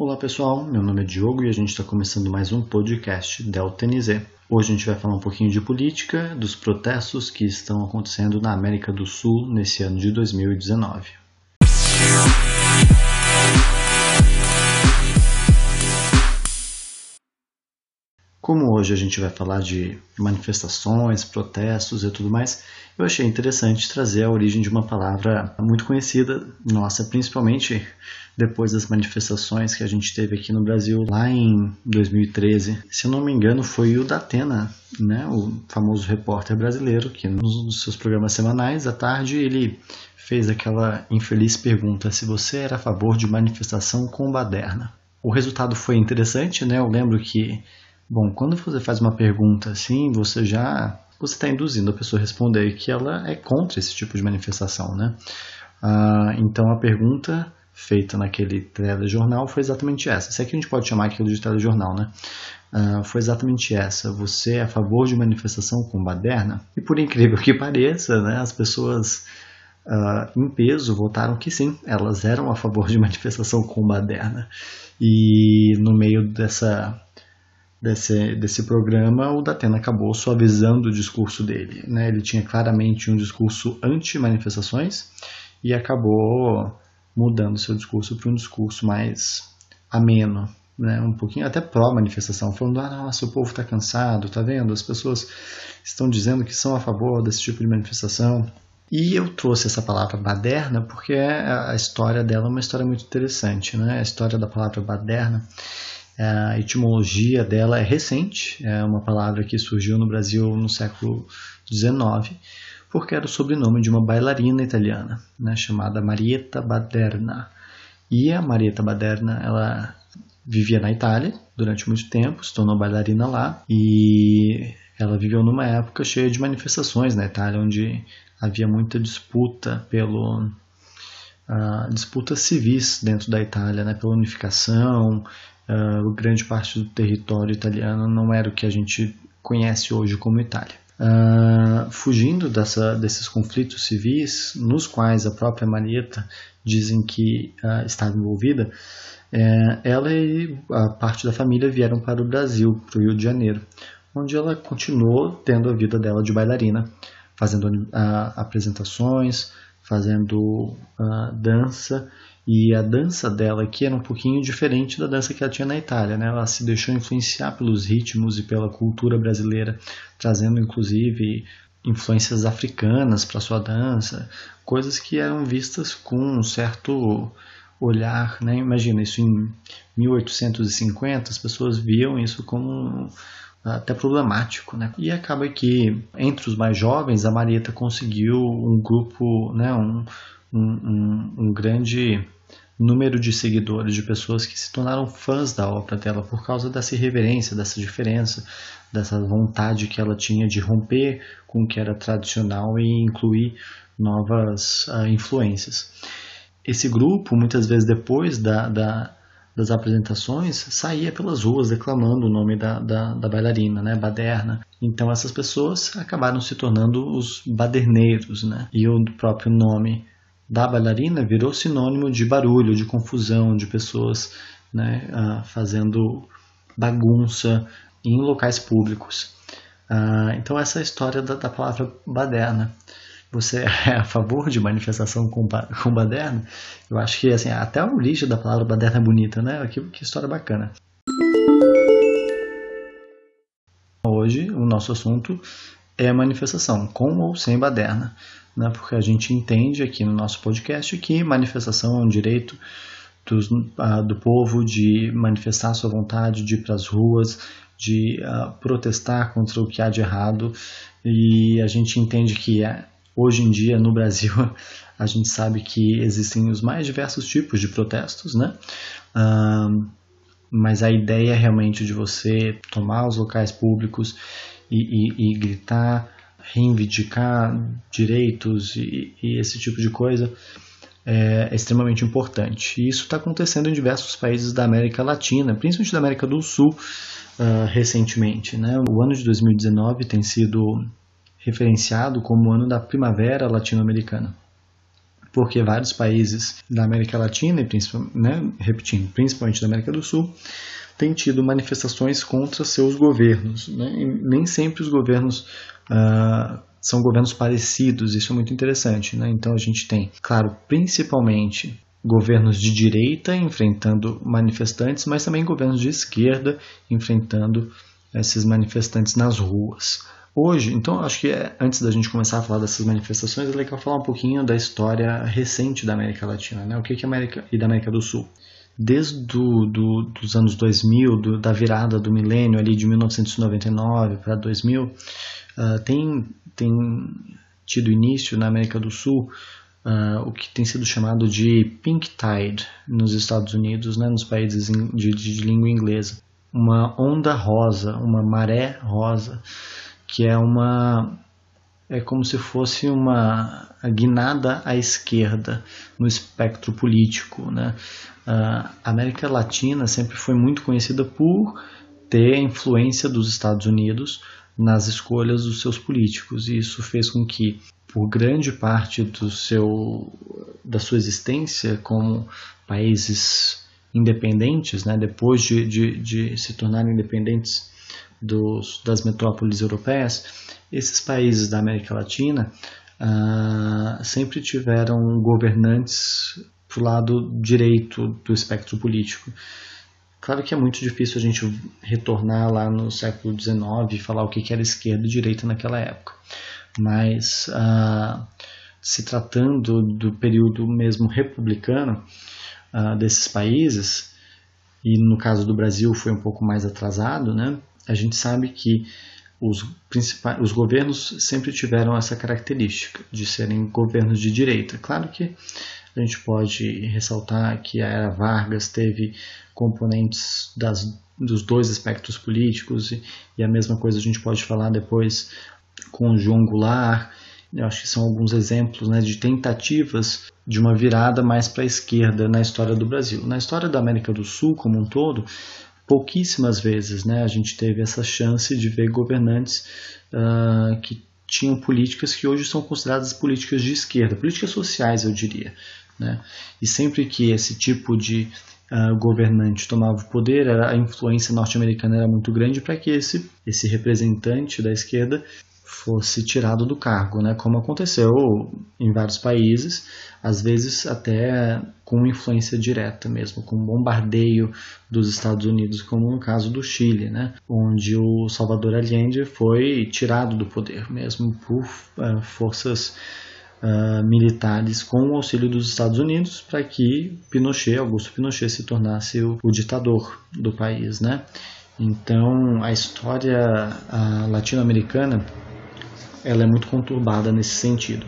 Olá pessoal, meu nome é Diogo e a gente está começando mais um podcast Delta NZ. Hoje a gente vai falar um pouquinho de política, dos protestos que estão acontecendo na América do Sul nesse ano de 2019. Como hoje a gente vai falar de manifestações, protestos e tudo mais, eu achei interessante trazer a origem de uma palavra muito conhecida nossa, principalmente depois das manifestações que a gente teve aqui no Brasil lá em 2013. Se eu não me engano, foi o Datena, né, o famoso repórter brasileiro, que nos seus programas semanais, à tarde, ele fez aquela infeliz pergunta se você era a favor de manifestação com baderna. O resultado foi interessante, né? Eu lembro que Bom, quando você faz uma pergunta assim, você já você está induzindo a pessoa a responder que ela é contra esse tipo de manifestação, né? Ah, então a pergunta feita naquele telejornal foi exatamente essa. Se é que a gente pode chamar aquilo de telejornal, né? Ah, foi exatamente essa. Você é a favor de manifestação com baderna? E por incrível que pareça, né, as pessoas uh, em peso votaram que sim, elas eram a favor de manifestação com baderna. E no meio dessa desse, desse programa, o Datena acabou suavizando o discurso dele. Né? Ele tinha claramente um discurso anti-manifestações e acabou mudando seu discurso para um discurso mais ameno, né? um pouquinho até pró-manifestação, falando: ah, nossa, o povo está cansado, tá vendo? As pessoas estão dizendo que são a favor desse tipo de manifestação. E eu trouxe essa palavra baderna porque a história dela é uma história muito interessante. Né? A história da palavra baderna a etimologia dela é recente, é uma palavra que surgiu no Brasil no século XIX, porque era o sobrenome de uma bailarina italiana, né, chamada Marietta Baderna. E a Marietta Baderna, ela vivia na Itália durante muito tempo, se tornou bailarina lá e ela viveu numa época cheia de manifestações na Itália, onde havia muita disputa pelo uh, disputas civis dentro da Itália, né, pela unificação, uh, grande parte do território italiano não era o que a gente conhece hoje como Itália. Uh, fugindo dessa, desses conflitos civis, nos quais a própria Marieta dizem que uh, estava envolvida, é, ela e a parte da família vieram para o Brasil, para o Rio de Janeiro, onde ela continuou tendo a vida dela de bailarina, fazendo uh, apresentações, fazendo dança e a dança dela aqui era um pouquinho diferente da dança que ela tinha na Itália, né? Ela se deixou influenciar pelos ritmos e pela cultura brasileira, trazendo inclusive influências africanas para sua dança, coisas que eram vistas com um certo olhar, né? Imagina isso em 1850, as pessoas viam isso como até problemático, né? E acaba que entre os mais jovens a Marieta conseguiu um grupo, né? Um, um, um, um grande número de seguidores, de pessoas que se tornaram fãs da obra dela por causa dessa irreverência, dessa diferença, dessa vontade que ela tinha de romper com o que era tradicional e incluir novas uh, influências. Esse grupo, muitas vezes depois da, da, das apresentações, saía pelas ruas declamando o nome da, da, bailarina, né, Baderna. Então essas pessoas acabaram se tornando os baderneiros, né, e o próprio nome da bailarina virou sinônimo de barulho, de confusão, de pessoas né, uh, fazendo bagunça em locais públicos. Uh, então essa é a história da, da, palavra baderna. Você é a favor de manifestação com, com baderna? Eu acho que assim, até o lixo da palavra baderna é bonita, né? Que, que história bacana. Hoje o nosso assunto é a manifestação, com ou sem baderna né, porque a gente entende aqui no nosso podcast que manifestação é um direito dos, uh, do povo de manifestar sua vontade, de ir para as ruas, de uh, protestar contra o que há de errado. E a gente entende que uh, hoje em dia no Brasil a gente sabe que existem os mais diversos tipos de protestos, né? mas a ideia realmente de você tomar os locais públicos e, e, e gritar reivindicar direitos e, e esse tipo de coisa é, é extremamente importante. E isso está acontecendo em diversos países da América Latina, principalmente da América do Sul, uh, recentemente. Né? O ano de 2019 tem sido referenciado como o ano da primavera latino-americana. porque vários países da América Latina, e né, repetindo, principalmente da América do Sul, têm tido manifestações contra seus governos. Né? nem sempre os governos uh, são governos parecidos, isso é muito interessante. Né? Então a gente tem, claro, principalmente governos de direita enfrentando manifestantes, mas também governos de esquerda enfrentando esses manifestantes nas ruas. Hoje, então, acho que é, antes da gente começar a falar dessas manifestações, é legal falar um pouquinho da história recente da América Latina, né? O que é América e da América do Sul. Desde do, do, dos anos 2000, do, da virada do milênio ali de 1999 para 2000, uh, tem, tem tido início na América do Sul uh, o que tem sido chamado de pink tide nos Estados Unidos, né, nos países de, de língua inglesa. Uma onda rosa, uma maré rosa, que é uma é como se fosse uma guinada à esquerda no espectro político. Né? A América Latina sempre foi muito conhecida por ter a influência dos Estados Unidos nas escolhas dos seus políticos, e isso fez com que por grande parte do seu, da sua existência como países independentes, né, depois de, de, de se tornarem independentes dos, das metrópoles europeias, esses países da América Latina ah, sempre tiveram governantes para o lado direito do espectro político. Claro que é muito difícil a gente retornar lá no século XIX e falar o que era esquerda e direita naquela época mas ah, se tratando do período mesmo republicano ah, desses países, e no caso do Brasil foi um pouco mais atrasado, né, a gente sabe que os, principais, os governos sempre tiveram essa característica de serem governos de direita. Claro que a gente pode ressaltar que a era Vargas teve componentes das, dos dois aspectos políticos e, e, a mesma coisa a gente pode falar depois com João Goulart. Eu acho que são alguns exemplos né, de tentativas de uma virada mais para a esquerda na história do Brasil. Na história da América do Sul como um todo, pouquíssimas vezes né, a gente teve essa chance de ver governantes uh, que tinham políticas que hoje são consideradas políticas de esquerda, políticas sociais, eu diria. Né? E sempre que esse tipo de uh, governante tomava o poder, a influência norte-americana era muito grande para que esse, esse representante da esquerda fosse tirado do cargo, né? como aconteceu em vários países, às vezes até com influência direta mesmo, com bombardeio dos Estados Unidos, como no caso do Chile, né? onde o Salvador Allende foi tirado do poder mesmo por uh, forças uh, militares com o auxílio dos Estados Unidos para que Pinochet, Augusto Pinochet, se tornasse o, o ditador do país. Né? Então, a história uh, latino-americana ela é muito conturbada nesse sentido.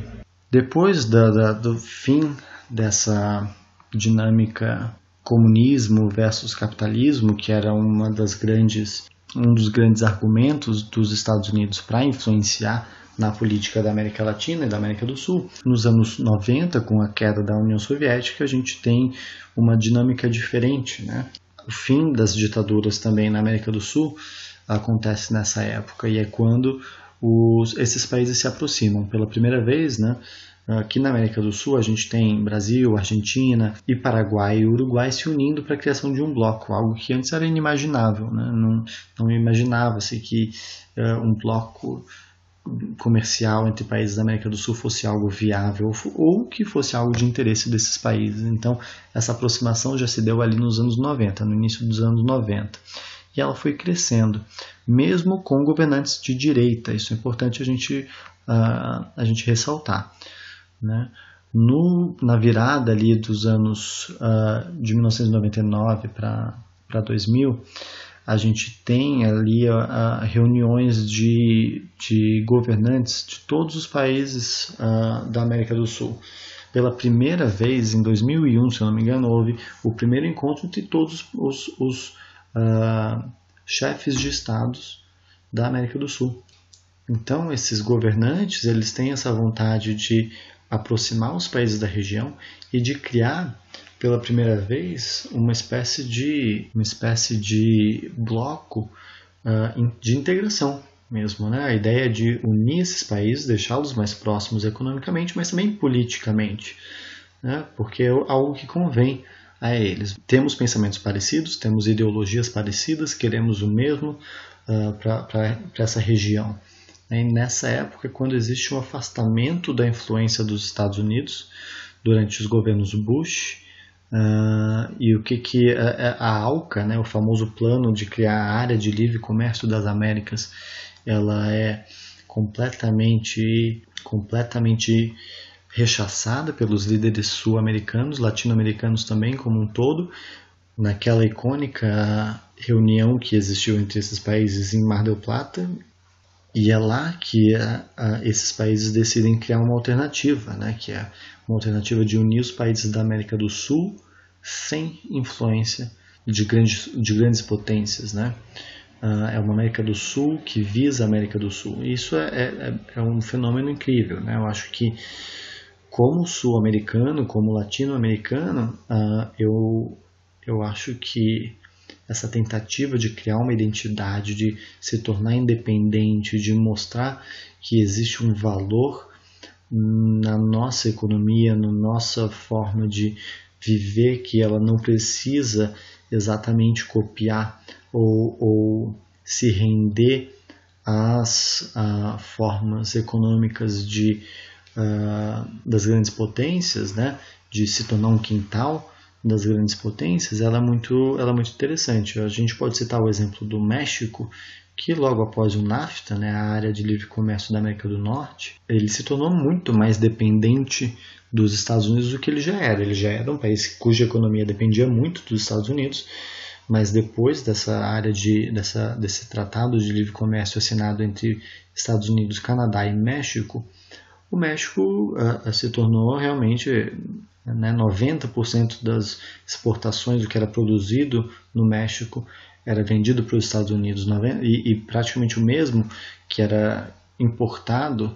Depois da, da, do fim dessa dinâmica comunismo versus capitalismo, que era uma das grandes, um dos grandes argumentos dos Estados Unidos para influenciar na política da América Latina e da América do Sul. Nos anos 90, com a queda da União Soviética, a gente tem uma dinâmica diferente. Né? O fim das ditaduras também na América do Sul acontece nessa época, e é quando os, esses países se aproximam pela primeira vez, né? Aqui na América do Sul a gente tem Brasil, Argentina e Paraguai e Uruguai se unindo para a criação de um bloco, algo que antes era inimaginável. Né? Não, não imaginava-se que uh, um bloco comercial entre países da América do Sul fosse algo viável ou que fosse algo de interesse desses países. Então, essa aproximação já se deu ali nos anos 90, no início dos anos 90 e ela foi crescendo, mesmo com governantes de direita. Isso é importante a gente, uh, a gente ressaltar. Né? No, na virada ali dos anos uh, de 1999 para 2000, a gente tem ali uh, reuniões de, de governantes de todos os países da América do Sul. Pela primeira vez, em 2001, se eu não me engano, houve o primeiro encontro entre todos os, os uh, chefes de estados da América do Sul. Então, esses governantes eles têm essa vontade de aproximar os países da região e de criar pela primeira vez uma espécie de uma espécie de bloco uh, de integração mesmo, né? A ideia de unir esses países, deixá-los mais próximos economicamente, mas também politicamente, né? porque é algo que convém a eles. Temos pensamentos parecidos, temos ideologias parecidas, queremos o mesmo uh, para essa região. E nessa época, quando existe um afastamento da influência dos Estados Unidos durante os governos Bush, uh, e o que, que a, a ALCA, né, o famoso plano de criar a área de livre comércio das Américas, ela é completamente, completamente rechaçada pelos líderes sul-americanos, latino-americanos também como um todo, naquela icônica reunião que existiu entre esses países em Mar del Plata, e é lá que a, a, esses países decidem criar uma alternativa, né, que é uma alternativa de unir os países da América do Sul sem influência de grandes, de grandes potências. Né? Uh, é uma América do Sul que visa a América do Sul. Isso é, é, é um fenômeno incrível. Né? Eu acho que como sul-americano, como latino-americano, uh, eu, eu acho que essa tentativa de criar uma identidade, de se tornar independente, de mostrar que existe um valor na nossa economia, na nossa forma de viver, que ela não precisa exatamente copiar ou, ou se render às formas econômicas de uh, das grandes potências, né, de se tornar um quintal das grandes potências, ela é muito, ela é muito interessante. A gente pode citar o exemplo do México, que logo após o NAFTA, né, a área de livre comércio da América do Norte, ele se tornou muito mais dependente dos Estados Unidos do que ele já era. Ele já era um país cuja economia dependia muito dos Estados Unidos, mas depois dessa área de dessa, desse tratado de livre comércio assinado entre Estados Unidos, Canadá e México, o México uh, se tornou realmente né, 90% das exportações do que era produzido no México era vendido para os Estados Unidos e, e praticamente o mesmo que era importado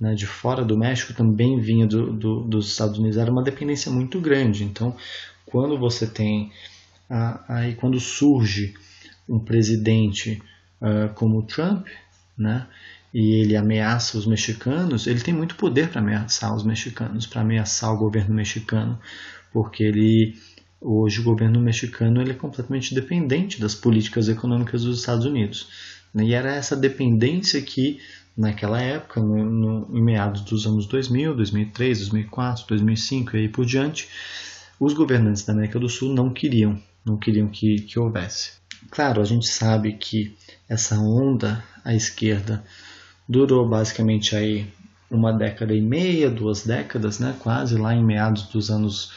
né, de fora do México também vinha do, do, dos Estados Unidos. Era uma dependência muito grande. Então, quando você tem aí quando surge um presidente uh, como Trump, né, e ele ameaça os mexicanos, ele tem muito poder para ameaçar os mexicanos, para ameaçar o governo mexicano, porque ele hoje o governo mexicano ele é completamente dependente das políticas econômicas dos Estados Unidos. Né? E era essa dependência que, naquela época, no, no, em meados dos anos 2000, 2003, 2004, 2005 e aí por diante, os governantes da América do Sul não queriam, não queriam que, que houvesse. Claro, a gente sabe que essa onda à esquerda durou basicamente aí uma década e meia, duas décadas, né, quase lá em meados dos anos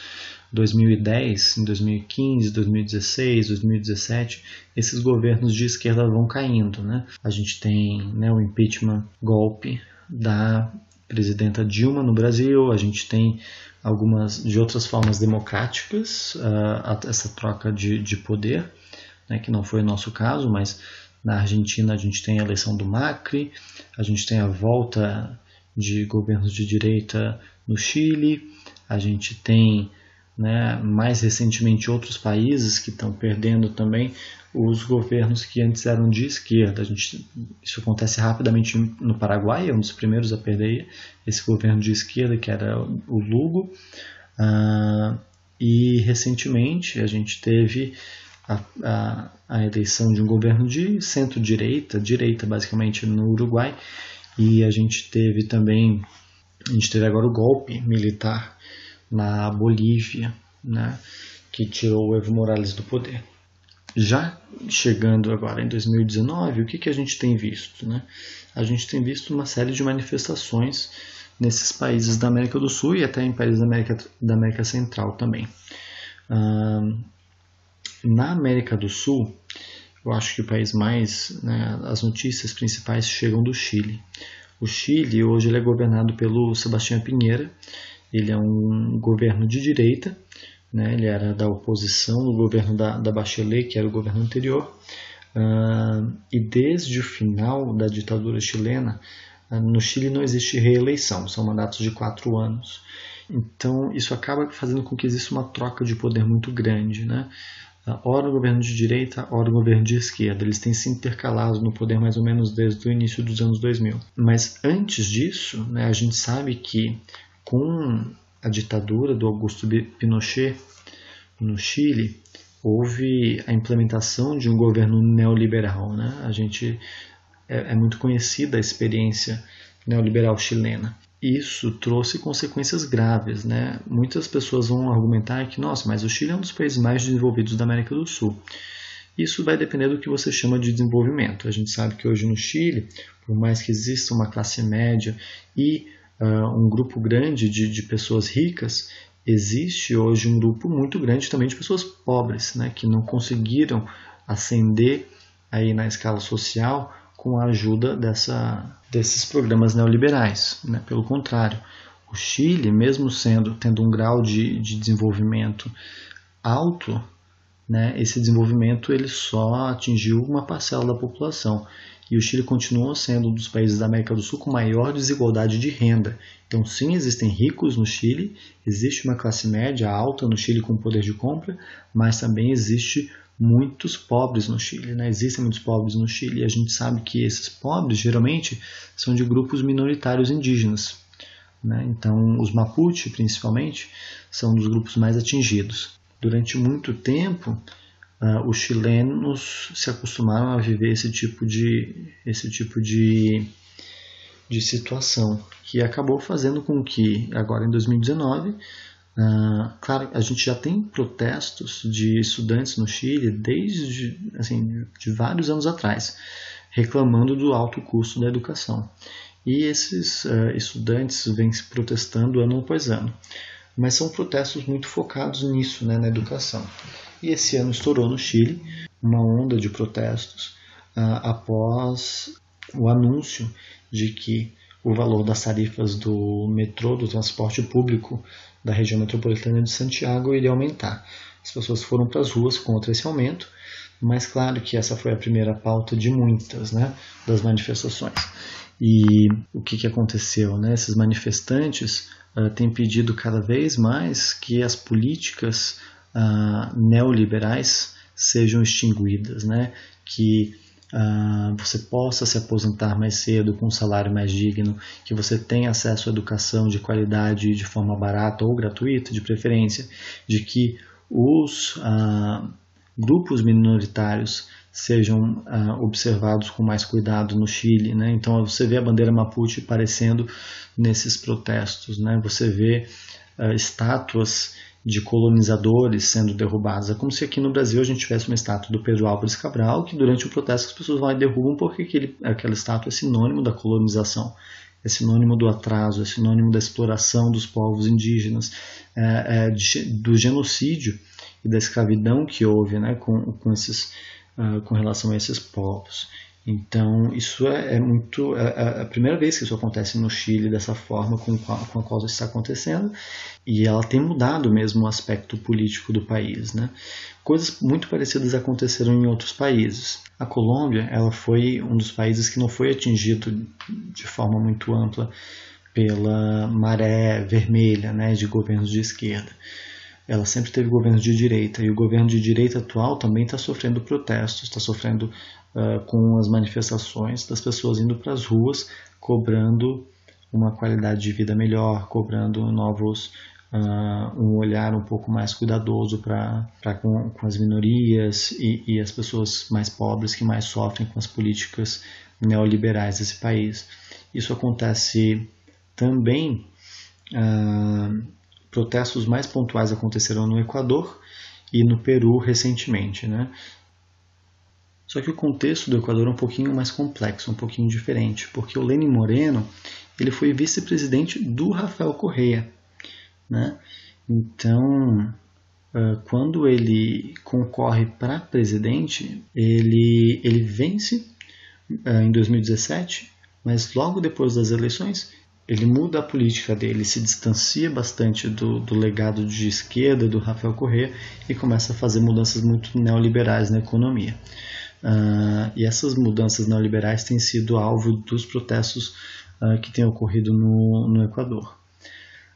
2010, em 2015, 2016, 2017, esses governos de esquerda vão caindo, né? A gente tem né, o impeachment, golpe da presidenta Dilma no Brasil, a gente tem algumas de outras formas democráticas uh, essa troca de, de poder, né, que não foi o nosso caso, mas na Argentina a gente tem a eleição do Macri, a gente tem a volta de governos de direita no Chile, a gente tem né, mais recentemente outros países que estão perdendo também os governos que antes eram de esquerda. A gente, isso acontece rapidamente no Paraguai, é um dos primeiros a perder esse governo de esquerda, que era o Lugo. Uh, e recentemente a gente teve a, a, a eleição de um governo de centro-direita, direita basicamente no Uruguai, e a gente teve também, a gente teve agora o golpe militar na Bolívia, né, que tirou o Evo Morales do poder. Já chegando agora em 2019, o que, que a gente tem visto? Né? A gente tem visto uma série de manifestações nesses países da América do Sul e até em países da América, da América Central também. Na América do Sul, eu acho que o país mais. Né, as notícias principais chegam do Chile. O Chile hoje é governado pelo Sebastião Pinheira. Ele é um governo de direita, né, ele era da oposição no governo da, da Bachelet, que era o governo anterior. Uh, e desde o final da ditadura chilena, uh, no Chile não existe reeleição, são mandatos de quatro anos. Então, isso acaba fazendo com que exista uma troca de poder muito grande. Né? Tá? ora o governo de direita, ora o governo de esquerda. Eles têm se intercalado no poder mais ou menos desde o início dos anos 2000. Mas antes disso, né, a gente sabe que com a ditadura do Augusto Pinochet no Chile, houve a implementação de um governo neoliberal. Né? A gente é, é muito conhecida a experiência neoliberal chilena. Isso trouxe consequências graves. Né? Muitas pessoas vão argumentar que, nossa, mas o Chile é um dos países mais desenvolvidos da América do Sul. Isso vai depender do que você chama de desenvolvimento. A gente sabe que hoje no Chile, por mais que exista uma classe média e uh, um grupo grande de, de pessoas ricas, existe hoje um grupo muito grande também de pessoas pobres, né, que não conseguiram ascender aí na escala social com a ajuda dessa, desses programas neoliberais. Né? Pelo contrário, o Chile, mesmo sendo tendo um grau de, de desenvolvimento alto, né, esse desenvolvimento ele só atingiu uma parcela da população e o Chile continua sendo um dos países da América do Sul com maior desigualdade de renda. Então, sim, existem ricos no Chile, existe uma classe média alta no Chile com poder de compra, mas também existe muitos pobres no Chile, né? Existem muitos pobres no Chile e a gente sabe que esses pobres geralmente são de grupos minoritários indígenas. Né? Então, os Mapuche, principalmente, são dos grupos mais atingidos. Durante muito tempo, uh, os chilenos se acostumaram a viver esse tipo de, esse tipo de, de situação, que acabou fazendo com que, agora em 2019, ah, claro, a gente já tem protestos de estudantes no Chile desde assim, de vários anos atrás, reclamando do alto custo da educação. E esses uh, estudantes vêm se protestando ano após ano. Mas são protestos muito focados nisso, né, na educação. E esse ano estourou no Chile uma onda de protestos uh, após o anúncio de que o valor das tarifas do metrô, do transporte público da região metropolitana de Santiago iria aumentar. As pessoas foram para as ruas contra esse aumento, mas claro que essa foi a primeira pauta de muitas né, das manifestações. E o que, que aconteceu? Né? Esses manifestantes uh, têm pedido cada vez mais que as políticas uh, neoliberais sejam extinguidas, né? que uh, você possa se aposentar mais cedo com um salário mais digno, que você tenha acesso à educação de qualidade de forma barata ou gratuita, de preferência, de que os uh, grupos minoritários sejam uh, observados com mais cuidado no Chile. Né? Então você vê a bandeira Mapuche aparecendo nesses protestos, né? você vê estátuas de colonizadores sendo derrubados. É como se aqui no Brasil a gente tivesse uma estátua do Pedro Álvares Cabral, que durante o protesto as pessoas vão e derrubam porque aquele, aquela estátua é sinônimo da colonização, é sinônimo do atraso, é sinônimo da exploração dos povos indígenas, é, é de, do genocídio e da escravidão que houve né, com, com, esses, uh, com relação a esses povos. Então, isso é, é muito. É, é, a primeira vez que isso acontece no Chile dessa forma com, com a qual está acontecendo, e ela tem mudado mesmo o aspecto político do país. Né? Coisas muito parecidas aconteceram em outros países. A Colômbia ela foi um dos países que não foi atingido de forma muito ampla pela maré vermelha né, de governos de esquerda ela sempre teve governos de direita e o governo de direita atual também está sofrendo protestos, está sofrendo uh, com as manifestações das pessoas indo para as ruas cobrando uma qualidade de vida melhor, cobrando novos uh, um olhar um pouco mais cuidadoso para com, com, as minorias e, e, as pessoas mais pobres que mais sofrem com as políticas neoliberais desse país. Isso acontece também uh, protestos mais pontuais aconteceram no Equador e no Peru recentemente. Né? Só que o contexto do Equador é um pouquinho mais complexo, um pouquinho diferente, porque o Lenin Moreno ele foi vice-presidente do Rafael Correa. Né? Então, quando ele concorre para presidente, ele, ele vence em 2017, mas logo depois das eleições ele muda a política dele, se distancia bastante do, do legado de esquerda do Rafael Correa e começa a fazer mudanças muito neoliberais na economia. Uh, e essas mudanças neoliberais têm sido alvo dos protestos uh, que têm ocorrido no, no Equador.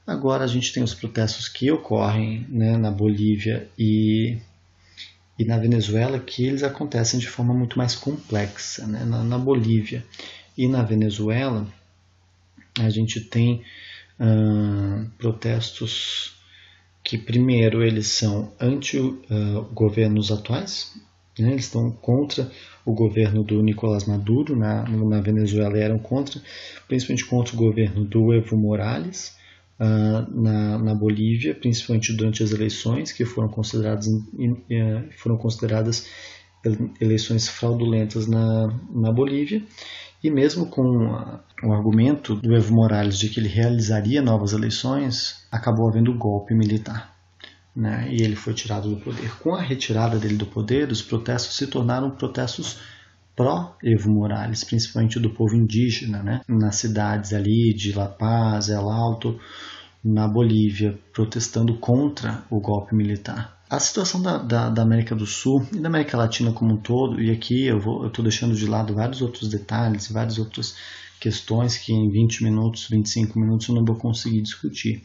Agora a gente tem os protestos que ocorrem né, na Bolívia e, e na Venezuela, que eles acontecem de forma muito mais complexa. Né? Na, na Bolívia e na Venezuela, a gente tem uh, protestos que primeiro eles são anti-governos uh, atuais, né? eles estão contra o governo do Nicolás Maduro na, na Venezuela eram contra, principalmente contra o governo do Evo Morales uh, na, na Bolívia, principalmente durante as eleições que foram consideradas, uh, foram consideradas eleições fraudulentas na, na Bolívia e mesmo com o argumento do Evo Morales de que ele realizaria novas eleições, acabou havendo golpe militar. Né? E ele foi tirado do poder. Com a retirada dele do poder, os protestos se tornaram protestos pró-Evo Morales, principalmente do povo indígena, né? nas cidades ali de La Paz, El Alto, na Bolívia, protestando contra o golpe militar. A situação da, da, da, América do Sul e da América Latina como um todo, e aqui eu estou deixando de lado vários outros detalhes e várias outras questões que em 20 minutos, 25 minutos eu não vou conseguir discutir.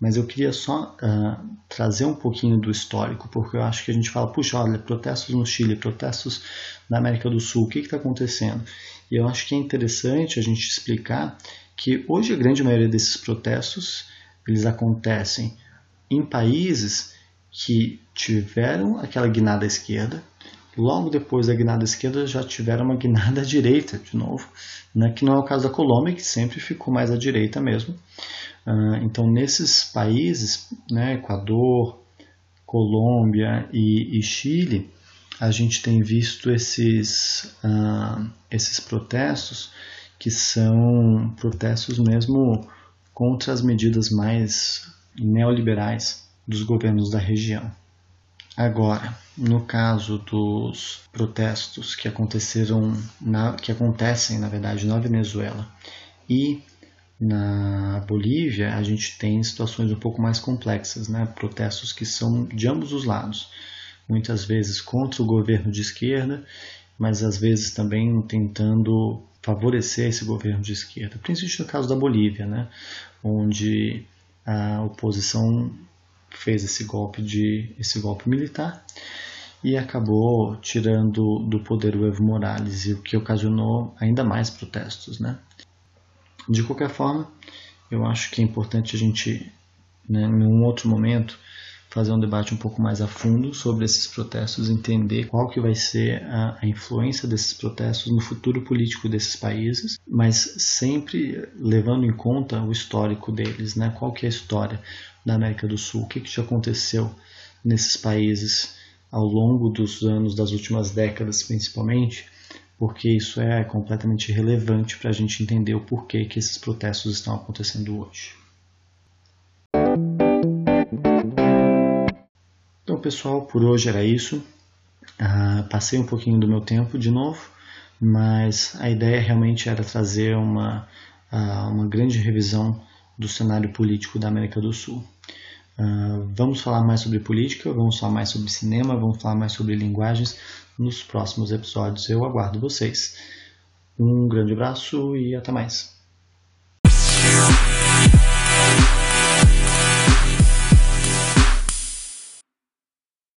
Mas eu queria só uh, trazer um pouquinho do histórico, porque eu acho que a gente fala, puxa, olha, protestos no Chile, protestos na América do Sul, o que está acontecendo? E eu acho que é interessante a gente explicar que hoje a grande maioria desses protestos, eles acontecem em países que tiveram aquela guinada esquerda, logo depois da guinada esquerda já tiveram uma guinada à direita de novo, né? que não é o caso da Colômbia, que sempre ficou mais à direita mesmo. Uh, então, nesses países, né, Equador, Colômbia e, e, Chile, a gente tem visto esses, uh, esses protestos que são protestos mesmo contra as medidas mais neoliberais dos governos da região. Agora, no caso dos protestos que aconteceram, na, que acontecem na verdade na Venezuela e na Bolívia, a gente tem situações um pouco mais complexas, né? Protestos que são de ambos os lados, muitas vezes contra o governo de esquerda, mas às vezes também tentando favorecer esse governo de esquerda, principalmente no caso da Bolívia, né? Onde a oposição fez esse golpe de esse golpe militar e acabou tirando do poder o Evo Morales e o que ocasionou ainda mais protestos, né? De qualquer forma, eu acho que é importante a gente, né, em um outro momento, fazer um debate um pouco mais a fundo sobre esses protestos, entender qual que vai ser a, a, influência desses protestos no futuro político desses países, mas sempre levando em conta o histórico deles, né? Qual que é a história da América do Sul? O que, que já aconteceu nesses países ao longo dos anos, das últimas décadas principalmente, porque isso é completamente relevante para a gente entender o porquê que esses protestos estão acontecendo hoje. Então, pessoal, por hoje era isso. Uh, passei um pouquinho do meu tempo de novo, mas a ideia realmente era trazer uma, uh, uma grande revisão do cenário político da América do Sul. Uh, vamos falar mais sobre política, vamos falar mais sobre cinema, vamos falar mais sobre linguagens nos próximos episódios. Eu aguardo vocês. Um grande abraço e até mais.